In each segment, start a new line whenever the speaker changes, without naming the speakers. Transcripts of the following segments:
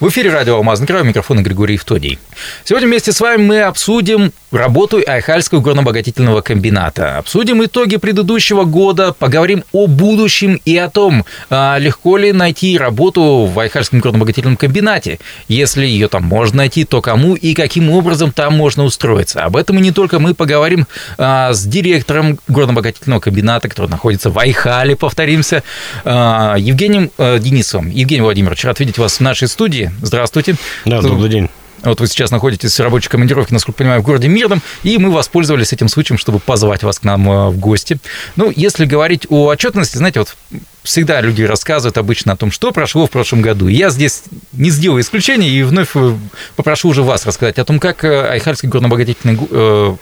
В эфире радио «Алмазный край», микрофон Григорий Евтодий. Сегодня вместе с вами мы обсудим работу Айхальского горно-обогатительного комбината. Обсудим итоги предыдущего года, поговорим о будущем и о том, а, легко ли найти работу в Айхальском горно-обогатительном комбинате. Если ее там можно найти, то кому и каким образом там можно устроиться. Об этом и не только мы поговорим а, с директором горно-обогатительного комбината, который находится в Айхале, повторимся, а, Евгением Денисовым. Евгений Владимирович, рад видеть вас в нашей студии. Здравствуйте.
Да, добрый день.
Вот вы сейчас находитесь в рабочей командировке, насколько понимаю, в городе Мирном, и мы воспользовались этим случаем, чтобы позвать вас к нам э, в гости. Ну, если говорить о отчетности, знаете, вот всегда люди рассказывают обычно о том, что прошло в прошлом году. Я здесь не сделаю исключения и вновь э, попрошу уже вас рассказать о том, как э, Айхальский горно-обогатительный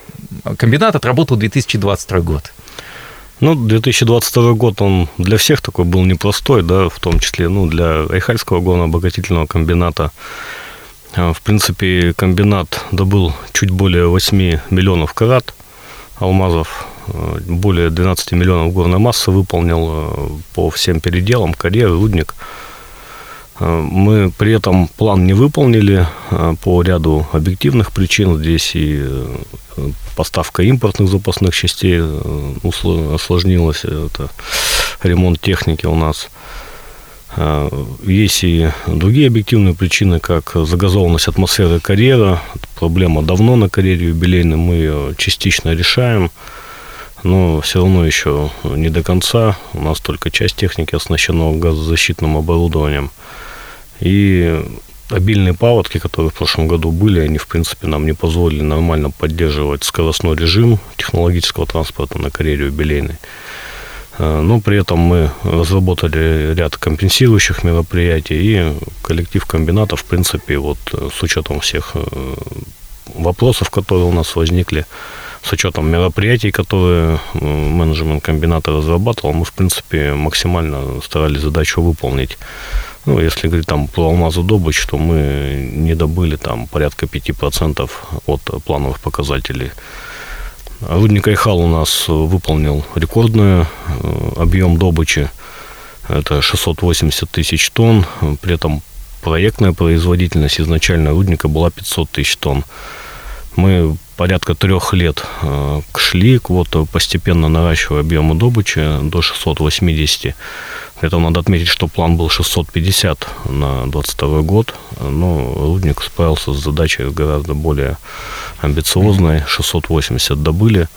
комбинат отработал 2022 год.
Ну, 2022 год, он для всех такой был непростой, да, в том числе, ну, для Айхальского горно-обогатительного комбината. А, в принципе, комбинат добыл чуть более 8 миллионов карат алмазов, а, более 12 миллионов горной массы выполнил а, по всем переделам, карьер, рудник – мы при этом план не выполнили э, по ряду объективных причин. Здесь и э, поставка импортных запасных частей осложнилась, это ремонт техники у нас. Есть и другие объективные причины, как загазованность атмосферы карьера. Проблема давно на карьере юбилейной, мы ее частично решаем, но все равно еще не до конца. У нас только часть техники оснащена газозащитным оборудованием. И обильные паводки, которые в прошлом году были, они, в принципе, нам не позволили нормально поддерживать скоростной режим технологического транспорта на карьере юбилейной. Э, но при этом мы разработали ряд компенсирующих мероприятий, и коллектив комбината, в принципе, вот с учетом всех э, вопросов, которые у нас возникли, с учетом мероприятий, которые э, менеджмент комбината разрабатывал, мы, в принципе, максимально старались задачу выполнить. Ну, если говорить там про алмазодобыч, то мы не добыли там порядка 5% от плановых показателей. Рудник Айхал у нас выполнил рекордный э, объем добычи. Это 680 тысяч тонн. При этом проектная производительность изначально рудника была 500 тысяч тонн. Мы порядка трех лет э, шли, вот постепенно наращивая объемы добычи до 680 это надо отметить, что план был 650 на 22 год, но Рудник справился с задачей гораздо более амбициозной, 680 добыли.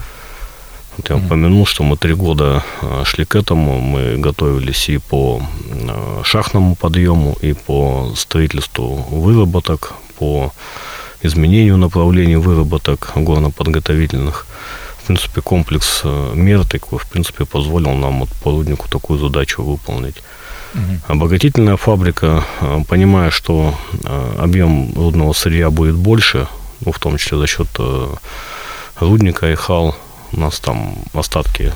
Вот я упомянул, что мы три года а, шли к этому, мы готовились и по а, шахтному подъему, и по строительству выработок, по изменению направлений выработок горно-подготовительных в принципе, комплекс э, мер такой, в принципе, позволил нам вот по руднику такую задачу выполнить. Угу. Обогатительная фабрика, э, понимая, что э, объем рудного сырья будет больше, ну, в том числе за счет рудника и хал, у нас там остатки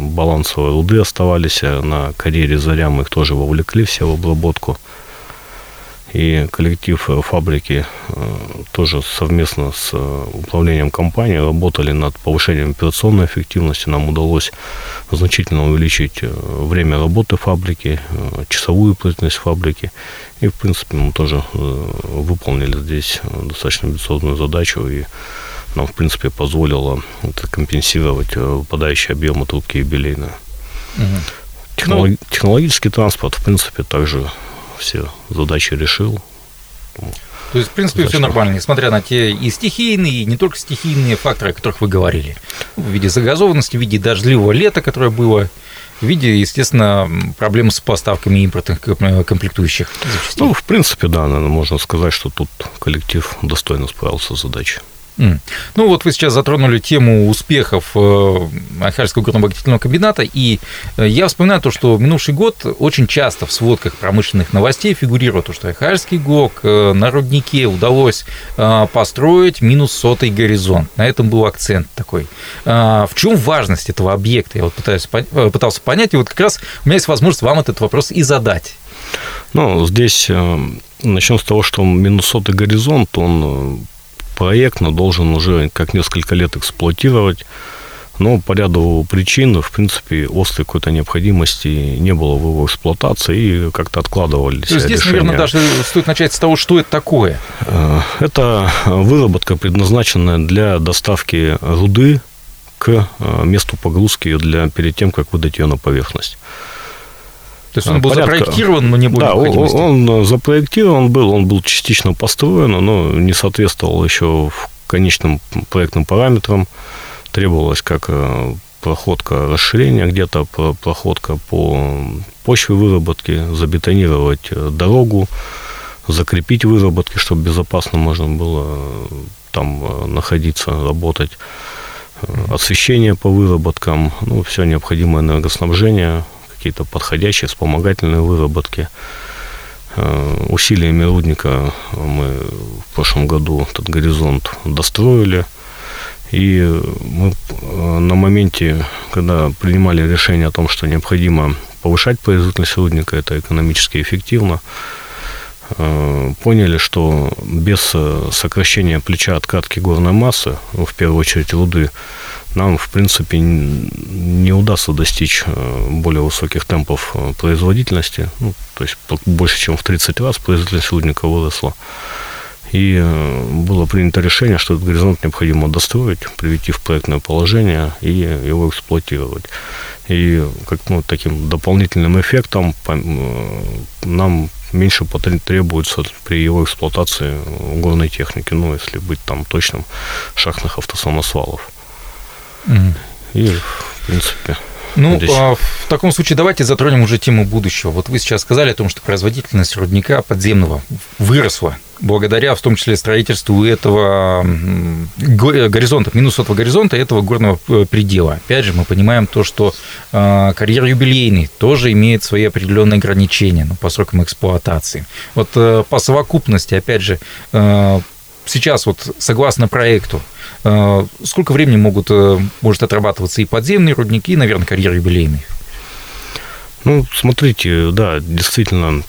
балансовой руды оставались, на карьере Заря мы их тоже вовлекли все в обработку и коллектив э, фабрики э, тоже совместно с э, управлением компании работали над повышением операционной эффективности. Нам удалось значительно увеличить время работы фабрики, часовую производительность фабрики. И, в принципе, мы тоже выполнили здесь достаточно амбициозную задачу и нам, в принципе, позволило это компенсировать выпадающие объемы трубки юбилейные. Угу. Технолог... Ну, технологический транспорт, в принципе, также все задачи решил.
То есть, в принципе, Зачем? все нормально, несмотря на те и стихийные, и не только стихийные факторы, о которых вы говорили. В виде загазованности, в виде дождливого лета, которое было, в виде, естественно, проблем с поставками импортных комплектующих.
Ну, в принципе, да, наверное, можно сказать, что тут коллектив достойно справился с задачей.
Ну вот вы сейчас затронули тему успехов э, Ахальского горно-обогатительного комбината, и э, я вспоминаю то, что минувший год очень часто в сводках промышленных новостей фигурирует то, что Ахальский ГОК э, на руднике удалось построить минус сотый горизонт. На этом был акцент такой. В чем важность этого объекта? Я вот пытаюсь, пытался понять, и вот как раз у меня есть возможность вам этот вопрос и задать.
Ну, здесь начнем с того, что минус сотый горизонт, он проектно должен уже как несколько лет эксплуатировать. Но по ряду причин, в принципе, острой какой-то необходимости не было в его эксплуатации и как-то откладывались
То есть здесь,
решения.
наверное, даже стоит начать с того, что это такое.
Э, это выработка, предназначенная для доставки руды к э, месту погрузки для, перед тем, как выдать ее на поверхность.
То есть он был Порядка... запроектирован, но не было
да, необходимости? Он, он запроектирован был, он был частично построен, но не соответствовал еще конечным проектным параметрам. Требовалось как э, проходка расширения где-то, проходка по почве выработки, забетонировать э, дорогу, закрепить выработки, чтобы безопасно можно было там находиться, работать освещение по выработкам, ну, все необходимое энергоснабжение, какие-то подходящие вспомогательные выработки. Э, усилиями рудника мы в прошлом году этот горизонт достроили. И мы э, на моменте, когда принимали решение о том, что необходимо повышать производительность рудника, это экономически эффективно, поняли, что без сокращения плеча откатки горной массы, ну, в первую очередь руды, нам, в принципе, не удастся достичь э, более высоких темпов э, производительности. Ну, то есть больше, чем в 30 раз производительность рудника выросла. И э, было принято решение, что этот горизонт необходимо достроить, привести в проектное положение и его эксплуатировать. И как ну, таким дополнительным эффектом нам меньше требуется при его эксплуатации горной техники, ну, если быть там точным, шахтных автосамосвалов. Угу. И, в принципе,
ну, а в таком случае давайте затронем уже тему будущего. Вот вы сейчас сказали о том, что производительность рудника подземного выросла благодаря, в том числе, строительству этого горизонта, минусового горизонта, этого горного э, предела. Опять же, мы понимаем то, что а, карьер юбилейный тоже имеет свои определенные ограничения ну, по срокам эксплуатации. Вот э, по совокупности, опять же, э, сейчас вот согласно проекту, э, сколько времени могут, э, может отрабатываться и подземные рудники, и, наверное, карьер юбилейный?
Ну, смотрите, да, действительно,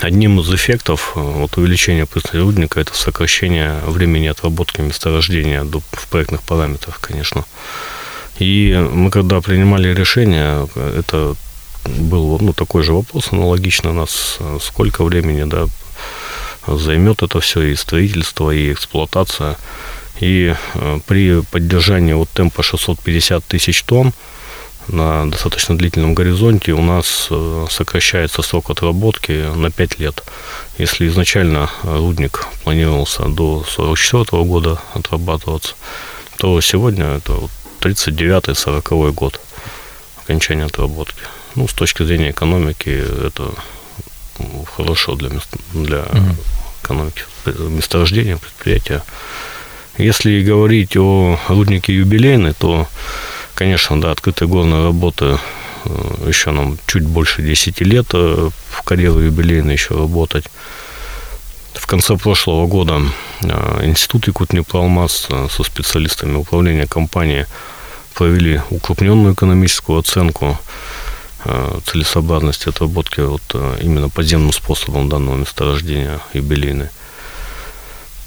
одним из эффектов э, вот, увеличения производительности рудника это сокращение времени отработки месторождения в проектных параметрах, конечно. И мы когда принимали решение, это был ну, такой же вопрос аналогично нас, сколько времени да, займет это все и строительство, и эксплуатация. И э, при поддержании вот темпа 650 тысяч тонн на достаточно длительном горизонте у нас э, сокращается срок отработки на 5 лет. Если изначально рудник планировался до 44 года отрабатываться, то сегодня это 39-40 год окончания отработки. Ну, с точки зрения экономики, это хорошо для, для угу. экономики месторождения, предприятия. Если говорить о руднике юбилейный, то, конечно, да, открытая горная работа э, еще нам чуть больше 10 лет э, в карьеру юбилейной еще работать. В конце прошлого года э, Институт Якутнепроалмаз со специалистами управления компании провели укрупненную экономическую оценку Э, целесообразности отработки вот э, именно подземным способом данного месторождения юбилейной.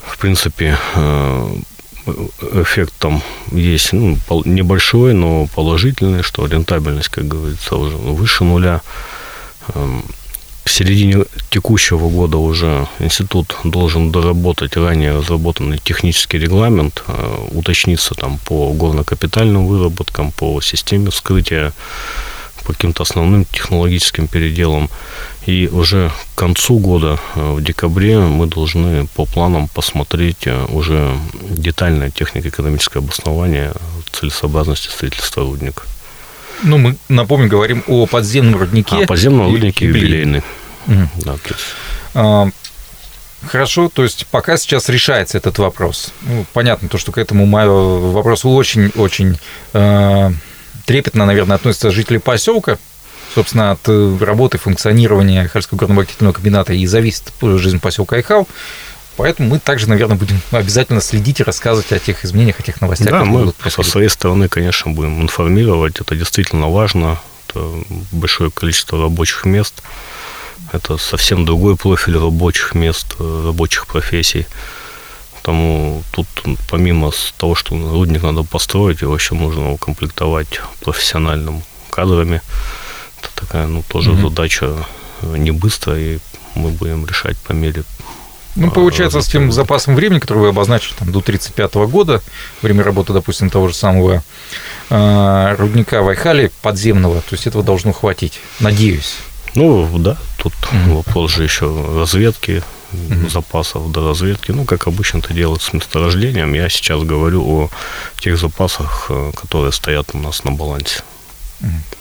В принципе, э, эффект там есть ну, небольшой, но положительный, что рентабельность, как говорится, уже выше нуля. Эм, в середине текущего года уже институт должен доработать ранее разработанный технический регламент, уточниться там по горно-капитальным выработкам, по системе вскрытия по каким-то основным технологическим переделам. И уже к концу года, э, в декабре, мы должны по планам посмотреть э, уже детальное технико-экономическое обоснование целесообразности строительства рудника.
Ну, мы, напомню, говорим о подземном руднике.
А, подземном руднике юбилейный. Угу. Да, то есть...
а, Хорошо, то есть пока сейчас решается этот вопрос. Ну, понятно, то, что к этому вопросу очень-очень э, трепетно, наверное, относятся жители поселка. Собственно, от э, работы, функционирования Хайхальского горно-обогатительного комбината и зависит жизнь поселка Айхал. Поэтому мы также, наверное, будем обязательно следить и рассказывать о тех изменениях, о тех новостях.
Да, мы со своей стороны, конечно, будем информировать. Это действительно важно. Это большое количество рабочих мест. Это совсем другой профиль рабочих мест, э, рабочих профессий Поэтому тут помимо того, что рудник надо построить, его еще нужно укомплектовать профессиональным кадрами. Это такая, ну, тоже mm-hmm. задача не быстрая, и мы будем решать по мере
ну, а, получается, с тем запасом времени, который вы обозначили там, до 1935 года, время работы, допустим, того же самого э, рудника Вайхали подземного, то есть этого должно хватить, надеюсь.
Ну, да, тут mm-hmm. вопрос же еще разведки, mm-hmm. запасов до разведки. Ну, как обычно это делается с месторождением. Я сейчас говорю о тех запасах, э, которые стоят у нас на балансе. Mm-hmm.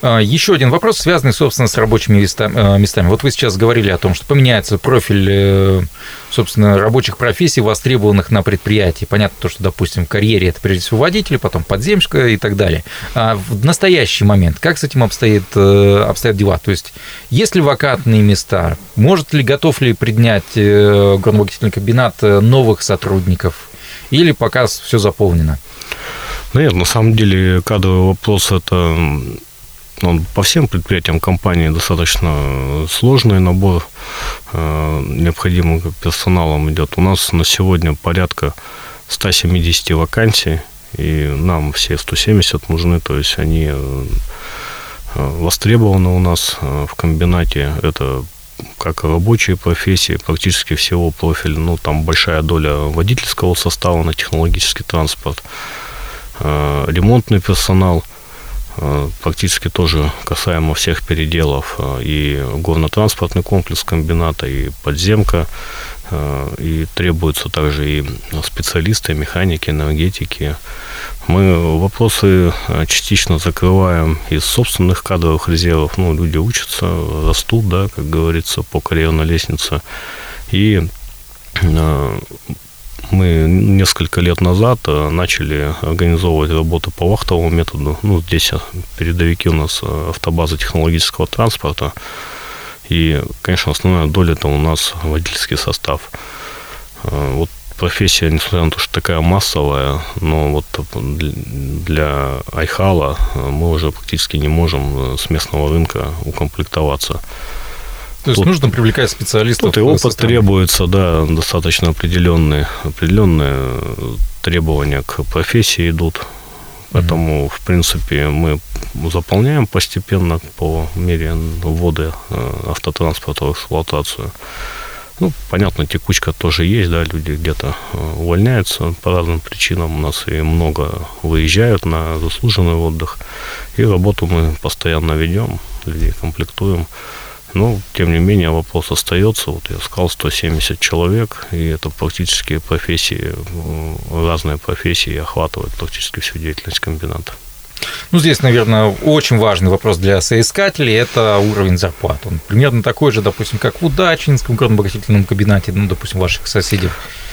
А, Еще один вопрос, связанный, собственно, с рабочими э, местами. Вот вы сейчас говорили о том, что поменяется профиль, э, собственно, рабочих профессий, востребованных на предприятии. Понятно то, что, допустим, в карьере это прежде всего водитель, потом подземщика и так далее. А в настоящий момент как с этим обстоит, э, обстоят дела? То есть, есть ли вакантные места? Может ли, готов ли принять горновокительный комбинат новых сотрудников? Или пока все заполнено?
Ну, нет, на самом деле кадровый вопрос – это он по всем предприятиям компании достаточно сложный набор э, необходимым персоналом идет. У нас на сегодня порядка 170 вакансий, и нам все 170 нужны, то есть они э, востребованы у нас э, в комбинате. Это как рабочие профессии, практически всего профиля. Ну, там большая доля водительского состава на технологический транспорт, ремонтный персонал – Э, практически тоже касаемо всех переделов. Э, и горно-транспортный комплекс комбината, и подземка, э, и требуются также и специалисты, механики, энергетики. Мы вопросы частично закрываем из собственных кадровых резервов. Ну, люди учатся, растут, да, как говорится, по карьерной лестнице. И мы несколько лет назад э, начали организовывать работу по вахтовому методу. Ну, здесь э, передовики у нас э, автобаза технологического транспорта. И, конечно, основная доля это у нас водительский состав. Вот профессия, несмотря на то, что такая массовая, но вот для Айхала мы уже практически не можем с местного рынка укомплектоваться.
То есть Тут, нужно привлекать специалистов.
Тут и опыт требуется, да, достаточно определенные, определенные требования к профессии идут. Поэтому, mm-hmm. в принципе, мы заполняем постепенно по мере ввода э, автотранспорта в эксплуатацию. Ну, понятно, текучка тоже есть, да, люди где-то э, увольняются по разным причинам. У нас и много выезжают на заслуженный отдых. И работу мы постоянно ведем, людей комплектуем. Но, ну, тем не менее, вопрос остается. Вот я сказал, 170 человек, и это практически профессии, разные профессии охватывают практически всю деятельность комбината.
Ну, здесь, наверное, очень важный вопрос для соискателей – это уровень зарплат. Он примерно такой же, допустим, как в Удачинском горно-обогатительном комбинате, ну, допустим, ваших соседей.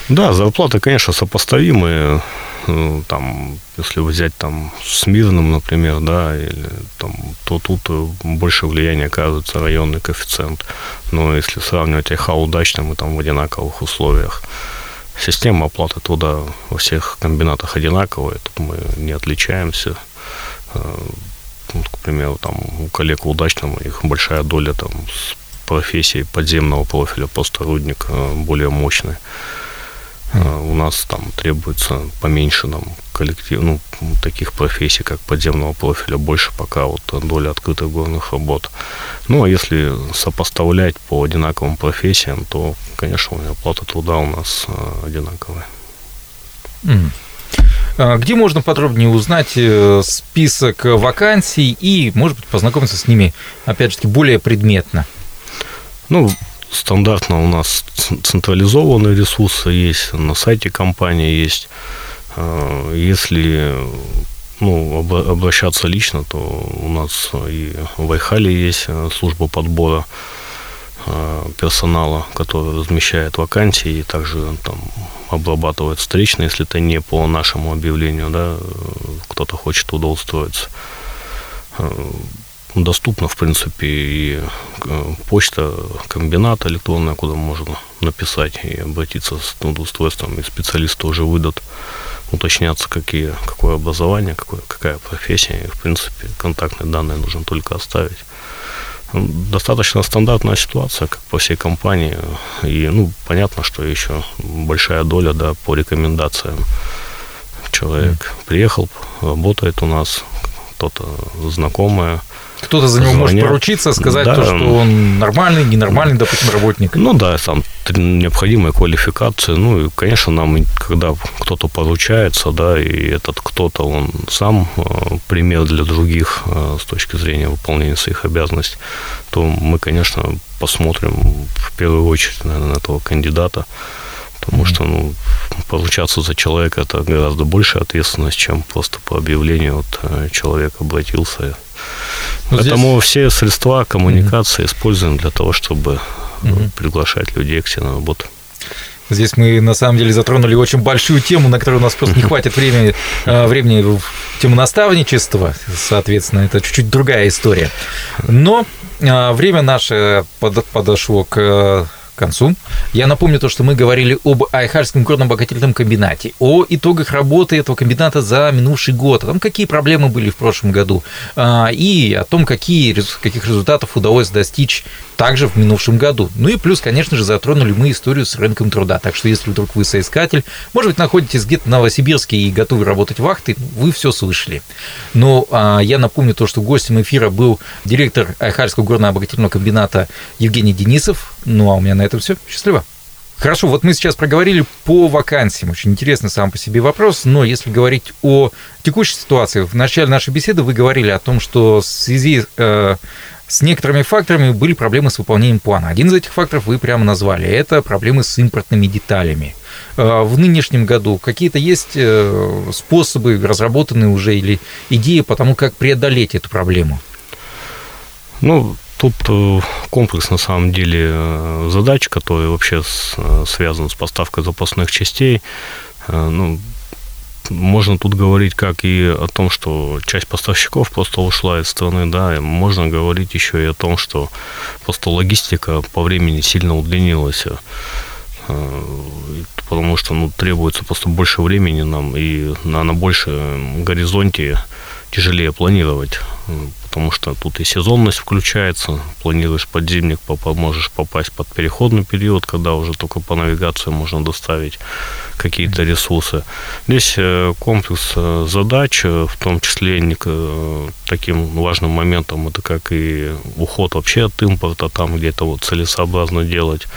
Да, зарплаты, конечно, сопоставимые. Ну, там, если взять там с Мирным, например, да, или там, то тут больше влияния оказывается районный коэффициент. Но если сравнивать ИХА удачно, мы там в одинаковых условиях. Система оплаты труда во всех комбинатах одинаковая, тут мы не отличаемся. Э, ну, к примеру, там у коллег удачного их большая доля там с профессией подземного профиля, просто рудник э, более мощный. А, у нас там требуется поменьше нам коллектив, ну, таких профессий, как подземного профиля, больше пока вот доля открытых горных работ. Ну, а если сопоставлять по одинаковым профессиям, то, конечно, оплата труда у нас а, одинаковая.
А где можно подробнее узнать э, список вакансий и, может быть, познакомиться с ними, опять же более предметно?
Ну, стандартно у нас централизованные ресурсы есть, на сайте компании есть. А, если ну, обращаться лично, то у нас и в Айхале есть э, служба подбора э, персонала, который размещает вакансии и также там обрабатывает встречно, если это не по нашему объявлению, да, кто-то хочет устроиться э, доступна, в принципе, и э, почта комбината электронная, куда можно написать и обратиться с трудоустройством, и специалисты уже выдадут уточняться, какие, какое образование, какое, какая профессия. И, в принципе, контактные данные нужно только оставить. достаточно стандартная ситуация, как по всей компании. И, ну, понятно, что еще большая доля, да, по рекомендациям. Человек mm. приехал, работает у нас, кто-то знакомая,
кто-то за него Звонят. может поручиться, сказать да. то, что он нормальный, ненормальный, допустим, работник.
Ну да, там необходимая квалификация. Ну и, конечно, нам, когда кто-то поручается, да, и этот кто-то, он сам э, пример для других э, с точки зрения выполнения своих обязанностей, то мы, конечно, посмотрим в первую очередь, наверное, на этого кандидата, потому что, ну, поручаться за человека – это гораздо большая ответственность, чем просто по объявлению вот э, человек обратился но ну, Поэтому здесь... все средства коммуникации угу. используем для того, чтобы угу. приглашать людей к себе на работу.
Здесь мы на самом деле затронули очень большую тему, на которую у нас просто не хватит времени, э, времени в тему наставничества, соответственно, это чуть-чуть другая история. Но э, время наше подошло к концу. Я напомню то, что мы говорили об Айхальском горно-обогатительном комбинате, о итогах работы этого комбината за минувший год, о том, какие проблемы были в прошлом году, а, и о том, какие, каких результатов удалось достичь также в минувшем году. Ну и плюс, конечно же, затронули мы историю с рынком труда. Так что если вдруг вы соискатель, может быть, находитесь где-то в Новосибирске и готовы работать вахты, вы все слышали. Но а, я напомню то, что гостем эфира был директор Айхальского горно-обогатительного комбината Евгений Денисов. Ну а у меня на этом все. Счастливо. Хорошо, вот мы сейчас проговорили по вакансиям. Очень интересный сам по себе вопрос, но если говорить о текущей ситуации, в начале нашей беседы вы говорили о том, что в связи э, с некоторыми факторами были проблемы с выполнением плана. Один из этих факторов вы прямо назвали. Это проблемы с импортными деталями. Э, в нынешнем году какие-то есть э, способы, разработанные уже, или идеи по тому, как преодолеть эту проблему?
Ну, Тут э, комплекс, на самом деле, э, задач, которые вообще э, связаны с поставкой запасных частей. Ну, можно тут говорить как и о том, что часть поставщиков просто ушла из страны, да, и можно говорить еще и о том, что просто логистика по времени сильно удлинилась, потому что ну, требуется просто больше времени нам, и на, на большем горизонте тяжелее планировать потому что тут и сезонность включается, планируешь подземник, можешь попасть под переходный период, когда уже только по навигации можно доставить какие-то ресурсы. Здесь э, комплекс э, задач, э, в том числе таким важным моментом, это как и уход вообще от импорта, там где-то вот целесообразно делать.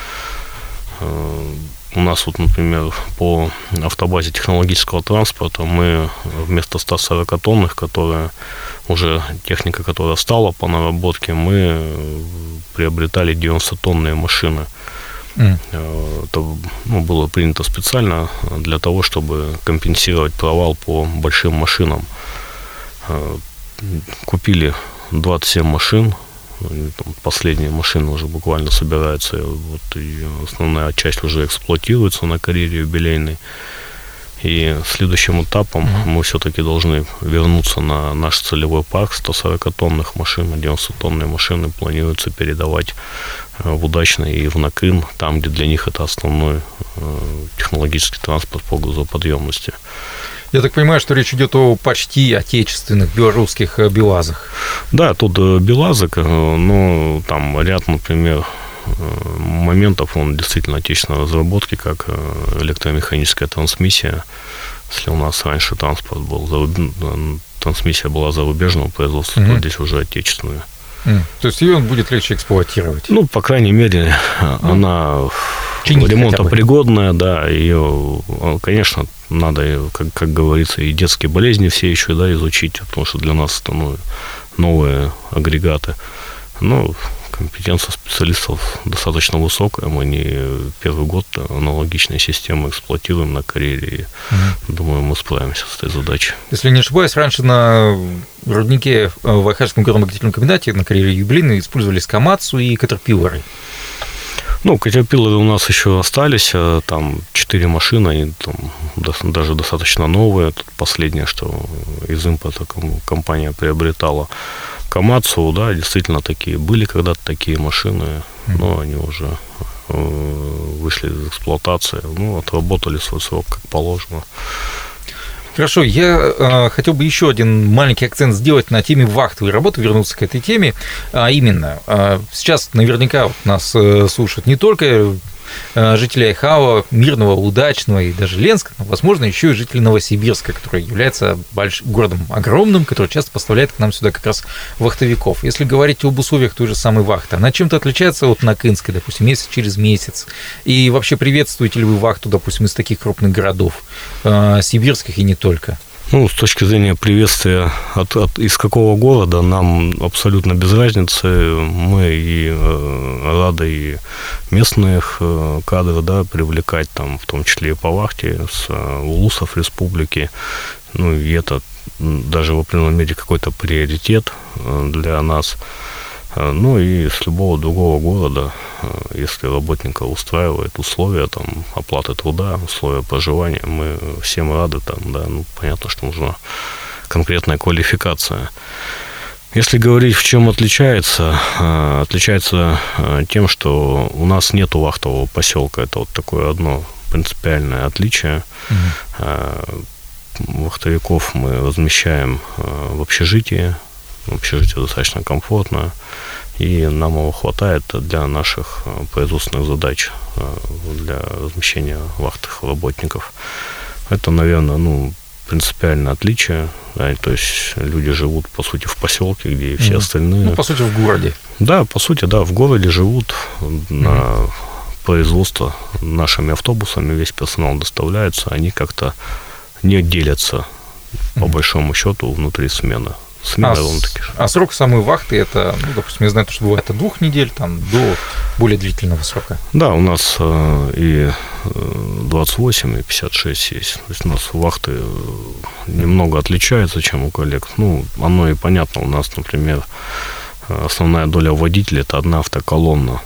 У нас вот, например, по автобазе технологического транспорта мы вместо 140 тонных, которые уже техника, которая стала по наработке, мы приобретали 90-тонные машины. Mm. Это ну, было принято специально для того, чтобы компенсировать провал по большим машинам. Э, купили 27 машин, последняя машина уже буквально собирается, вот, и основная часть уже эксплуатируется на карьере юбилейной. И следующим этапом mm-hmm. мы все-таки должны вернуться на наш целевой парк 140-тонных машин, 90-тонные машины планируется передавать э, в удачный и в Накын, там, где для них это основной э, технологический транспорт по грузоподъемности.
Я так понимаю, что речь идет о почти отечественных белорусских э, БелАЗах.
Да, тут БелАЗы, но там ряд, например, Э, моментов он действительно отечественной разработки, как э, электромеханическая трансмиссия. Если у нас раньше транспорт был, трансмиссия была зарубежного производства, mm-hmm. то здесь уже отечественная.
Mm. То есть ее будет легче эксплуатировать?
Ну, по крайней мере, mm. она ремонтопригодная, да, ее, конечно, надо, как, как говорится, и детские болезни все еще, да, изучить, потому что для нас это, ну, новые агрегаты. Ну, компетенция специалистов достаточно высокая. Мы не первый год аналогичные системы эксплуатируем на карьере. Угу. Думаю, мы справимся с этой задачей.
Если не ошибаюсь, раньше на руднике в Ахарском горно-обогатительном комбинате на карьере юбилейной использовались Камацу и Катерпиллеры.
Ну, Катерпиллеры у нас еще остались, а там четыре машины, они там даже достаточно новые. Тут последнее, что из импорта компания приобретала. Камацу, да, действительно такие были когда-то такие машины, но они уже э, вышли из эксплуатации, ну, отработали свой срок как положено.
Хорошо, я э, хотел бы еще один маленький акцент сделать на теме вахтовой работы, вернуться к этой теме. А именно, э, сейчас наверняка нас э, слушают не только Э, жителей Айхао, Мирного, Удачного и даже Ленска, но, возможно, еще и жители Новосибирска, который является больш... городом огромным, который часто поставляет к нам сюда как раз вахтовиков. Если говорить об условиях той же самой вахты, она чем-то отличается от Накинской, допустим, месяц через месяц? И вообще приветствуете ли вы вахту, допустим, из таких крупных городов, э, сибирских и не только?
Ну, с точки зрения приветствия от, от из какого города, нам абсолютно без разницы. Мы и э, рады и местных э, кадров да, привлекать, там, в том числе и по вахте, с э, улусов республики. Ну, и это даже в определенном мере какой-то приоритет э, для нас. Э, ну и с любого другого города, э, если работника устраивает условия там, оплаты труда, условия проживания, мы всем рады, там, да, ну, понятно, что нужна конкретная квалификация. Если говорить, в чем отличается, э, отличается тем, что у нас нет вахтового поселка. Это вот такое одно принципиальное отличие. Mm-hmm. Вахтовиков мы размещаем в общежитии, общежитие достаточно комфортно, и нам его хватает для наших э, производственных задач, э, для размещения вахтных работников. Это, наверное, ну, принципиальное отличие. Да, то есть люди живут, по сути, в поселке, где и все mm остальные.
Ну, по сути, в городе.
Да, по сути, да, в городе живут mm на производство нашими автобусами, весь персонал доставляется, они как-то не делятся, mm по большому счету, внутри смены
смена а, таки. А срок самой вахты это, ну, допустим, я знаю, что бывает от двух недель там, до более длительного срока.
Да, у нас э, и 28, и 56 есть. То есть у нас вахты э, немного отличаются, чем у коллег. Ну, оно и понятно. У нас, например, основная доля водителей – это одна автоколонна.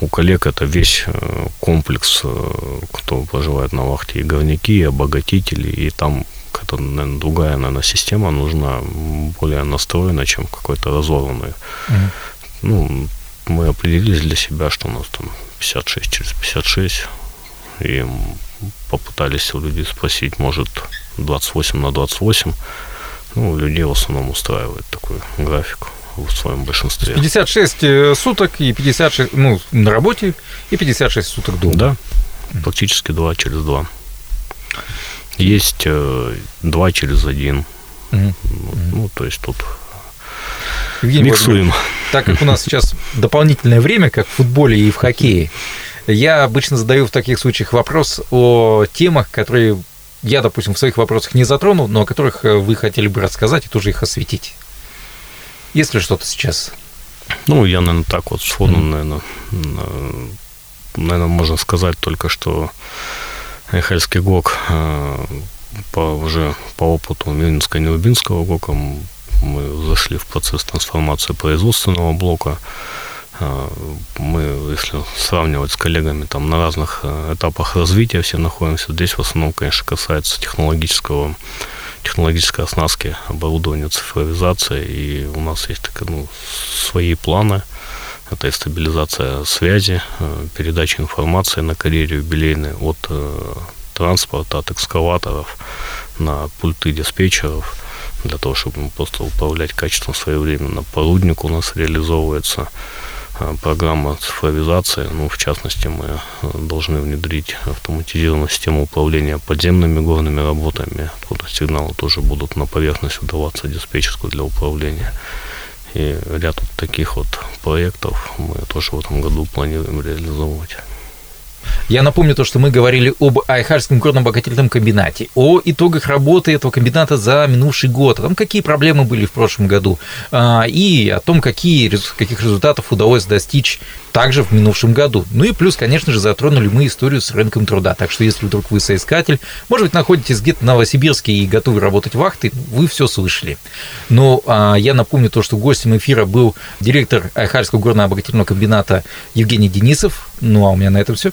У коллег это весь э, комплекс, э, кто проживает на вахте, и горняки, и обогатители, и там это, наверное, другая, наверное, система нужна, более настроена, чем какой-то разорванный. Mm-hmm. Ну, мы определились для себя, что у нас там 56 через 56, и попытались у людей спросить, может, 28 на 28. Ну, людей в основном устраивает такой график в своем большинстве.
56 э, суток и 56, ну, на работе, и 56 суток дома.
Да, практически 2 через 2. Есть э, два через один. Угу. Ну, то есть тут Евгений миксуем.
Так как у нас сейчас дополнительное время, как в футболе и в хоккее, я обычно задаю в таких случаях вопрос о темах, которые я, допустим, в своих вопросах не затронул, но о которых э, вы хотели бы рассказать и тоже их осветить. Есть ли что-то сейчас?
Ну, я, наверное, так вот сходу, mm-hmm. наверное, наверное, можно сказать только, что Айхальский ГОК э, по, уже по опыту Нелюбинского ГОКа мы зашли в процесс трансформации производственного блока. Э, мы, если сравнивать с коллегами там на разных э, этапах развития все находимся, здесь в основном, конечно, касается технологического технологической оснастки оборудования, цифровизации, и у нас есть так, ну, свои планы – это и стабилизация связи, э, передача информации на карьере юбилейной от э, транспорта, от экскаваторов на пульты диспетчеров, для того, чтобы просто управлять качеством своевременно. По руднику у нас реализовывается э, программа цифровизации. Ну, в частности, мы должны внедрить автоматизированную систему управления подземными горными работами. Откуда сигналы тоже будут на поверхность удаваться диспетчерскую для управления. И ряд вот таких вот проектов мы тоже в этом году планируем реализовывать.
Я напомню то, что мы говорили об Айхарском горно-обогатительном комбинате, о итогах работы этого комбината за минувший год, о том, какие проблемы были в прошлом году, а, и о том, какие, каких результатов удалось достичь также в минувшем году. Ну и плюс, конечно же, затронули мы историю с рынком труда. Так что если вдруг вы соискатель, может быть, находитесь где-то в Новосибирске и готовы работать вахты, вы все слышали. Но а, я напомню то, что гостем эфира был директор Айхальского горно-обогатительного комбината Евгений Денисов. Ну а у меня на этом все.